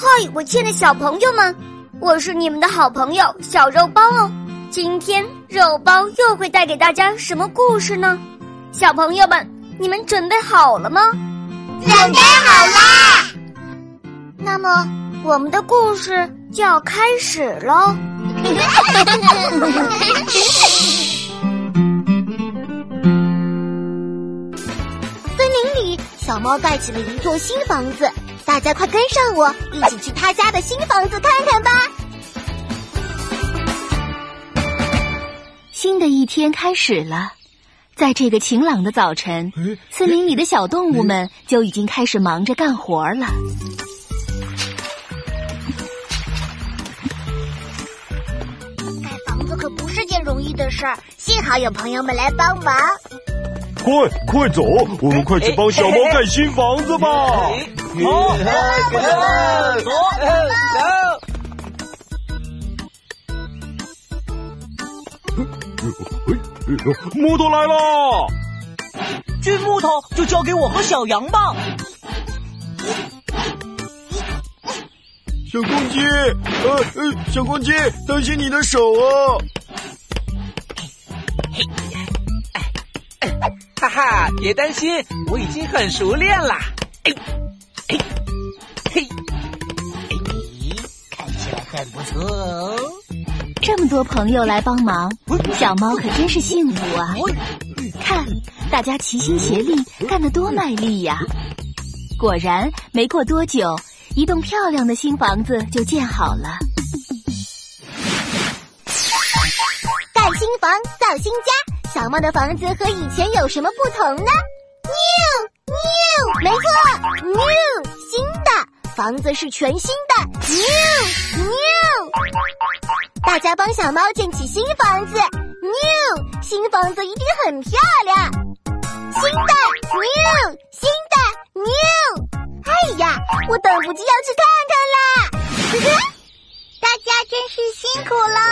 嗨，我亲爱的小朋友们，我是你们的好朋友小肉包哦。今天肉包又会带给大家什么故事呢？小朋友们，你们准备好了吗？准备好啦！那么，我们的故事就要开始喽。森林里，小猫盖起了一座新房子，大家快跟上我，一起去他家的新房子看看吧。新的一天开始了，在这个晴朗的早晨，森林里的小动物们就已经开始忙着干活了。盖房子可不是件容易的事儿，幸好有朋友们来帮忙。快快走，我们快去帮小猫 盖新房子吧！好，走，走，走。木头来了，锯木头就交给我和小羊吧。小公鸡，呃呃，小公鸡，当心你的手哦！嘿，哎，哈哈，别担心，我已经很熟练了。哎，很不错哦。这么多朋友来帮忙，小猫可真是幸福啊！看，大家齐心协力，干得多卖力呀！果然，没过多久，一栋漂亮的新房子就建好了。盖新房，造新家，小猫的房子和以前有什么不同呢？New New，没错，New 新的房子是全新的，New New。大家帮小猫建起新房子，new 新房子一定很漂亮。新的 new 新的 new，哎呀，我等不及要去看看啦！大家真是辛苦喽！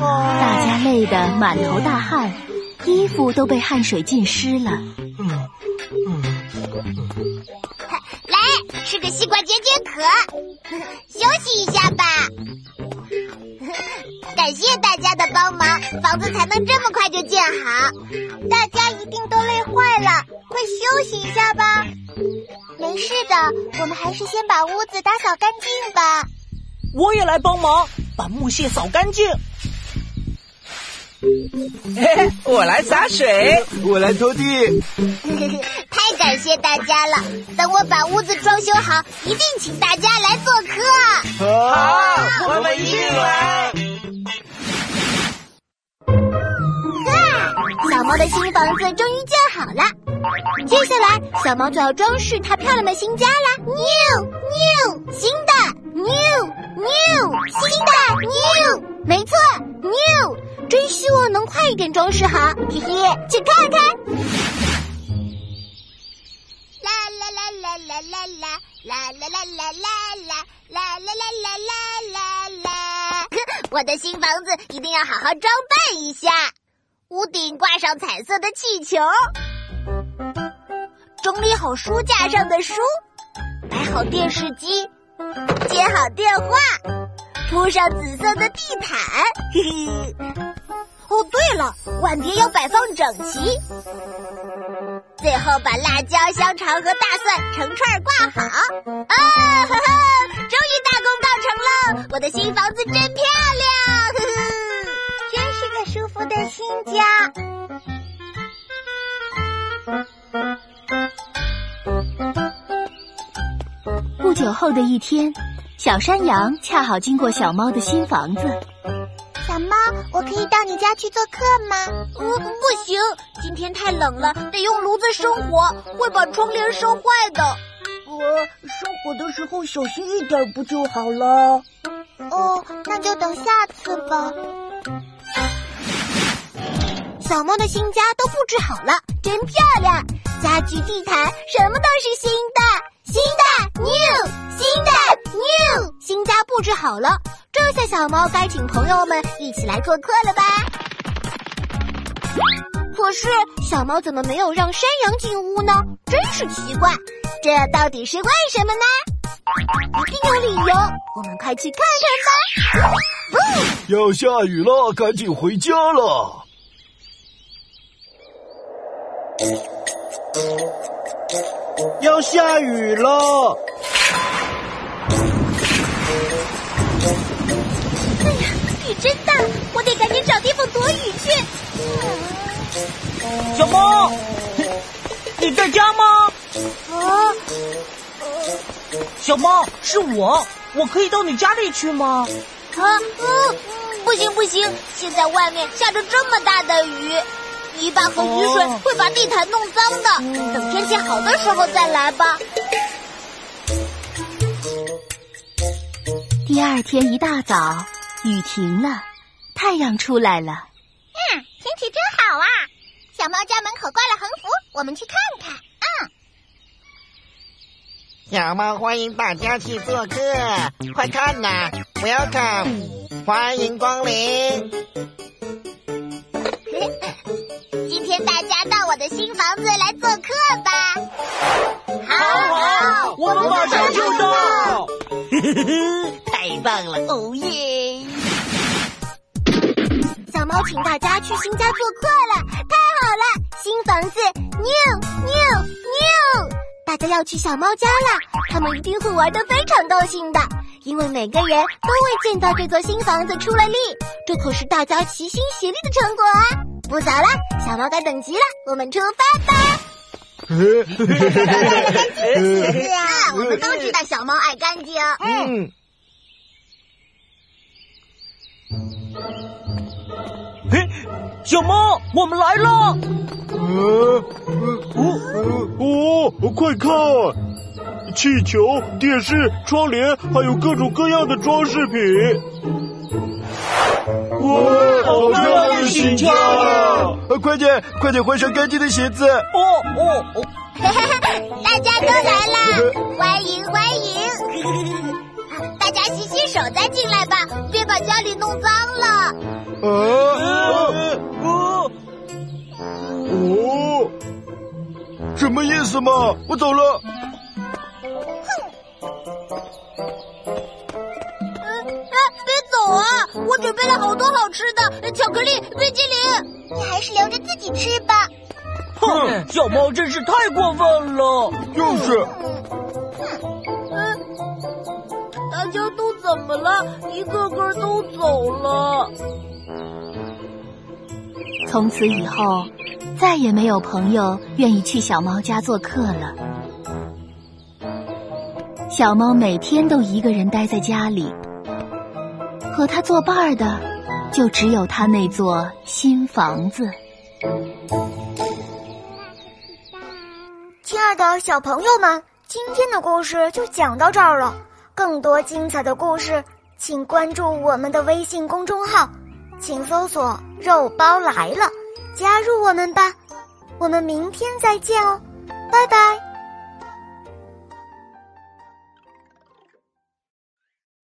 大家累得满头大汗，衣服都被汗水浸湿了。西瓜解解渴，休息一下吧。感谢大家的帮忙，房子才能这么快就建好。大家一定都累坏了，快休息一下吧。没事的，我们还是先把屋子打扫干净吧。我也来帮忙，把木屑扫干净。嘿嘿我来洒水，我来拖地。感谢大家了！等我把屋子装修好，一定请大家来做客。好，我们一定来。小猫的新房子终于建好了，接下来小猫就要装饰它漂亮的新家啦！New New 新的 New New 新的 New，没错 New，真希望能快一点装饰好，嘿嘿，去看看。啦啦啦啦啦啦啦啦啦啦啦啦啦啦啦啦！我的新房子一定要好好装扮一下。屋顶挂上彩色的气球，整理好书架上的书，摆好电视机，接好电话，铺上紫色的地毯。嘿嘿。哦，对了，碗碟要摆放整齐。最后把辣椒、香肠和大蒜成串挂好。啊哈哈！终于大功告成了，我的新房子真漂亮。呵呵。舒服的新家。不久后的一天，小山羊恰好经过小猫的新房子。我可以到你家去做客吗？嗯，不行，今天太冷了，得用炉子生火，会把窗帘烧坏的。我生火的时候小心一点不就好了？哦，那就等下次吧。小猫的新家都布置好了，真漂亮！家具、地毯什么都是新的，新的 new，新的 new，新家布置好了，这下小猫该请朋友们一起来做客了吧？可是小猫怎么没有让山羊进屋呢？真是奇怪！这到底是为什么呢？一定有理由，我们快去看看吧。要下雨了，赶紧回家了。要下雨了！小猫，是我，我可以到你家里去吗？啊，嗯，不行不行，现在外面下着这么大的雨，泥巴和雨水会把地毯弄脏的。等天气好的时候再来吧。第二天一大早，雨停了，太阳出来了。嗯，天气真好啊！小猫家门口挂了横幅，我们去看看。嗯，小猫欢迎大家去做客，快看呐，Welcome，欢迎光临。今天大家到我的新房子来做客吧。好好，我们马上就到。太棒了，哦耶！小猫请大家去新家做客了，太好了！新房子大家要去小猫家了，他们一定会玩得非常高兴的，因为每个人都为建造这座新房子出了力，这可是大家齐心协力的成果啊！不早了，小猫该等急了，我们出发吧！是啊，我们都知道小猫爱干净。嗯，嘿，小猫，我们来了！呃，哦哦，快看，气球、电视、窗帘，还有各种各样的装饰品。哇，好漂亮的新家啊！快点，快点换上干净的鞋子。哦哦哦，大家都来了，欢迎欢迎！大家洗洗手再进来吧，别把家里弄脏了。啊什么意思嘛？我走了。哼哎，别走啊！我准备了好多好吃的，巧克力、冰激凌。你还是留着自己吃吧。哼，小猫真是太过分了。就是，嗯，大家都怎么了？一个个都走了。从此以后，再也没有朋友愿意去小猫家做客了。小猫每天都一个人待在家里，和它作伴儿的就只有它那座新房子。亲爱的小朋友们，今天的故事就讲到这儿了。更多精彩的故事，请关注我们的微信公众号，请搜索“肉包来了”，加入我们吧。我们明天再见哦，拜拜。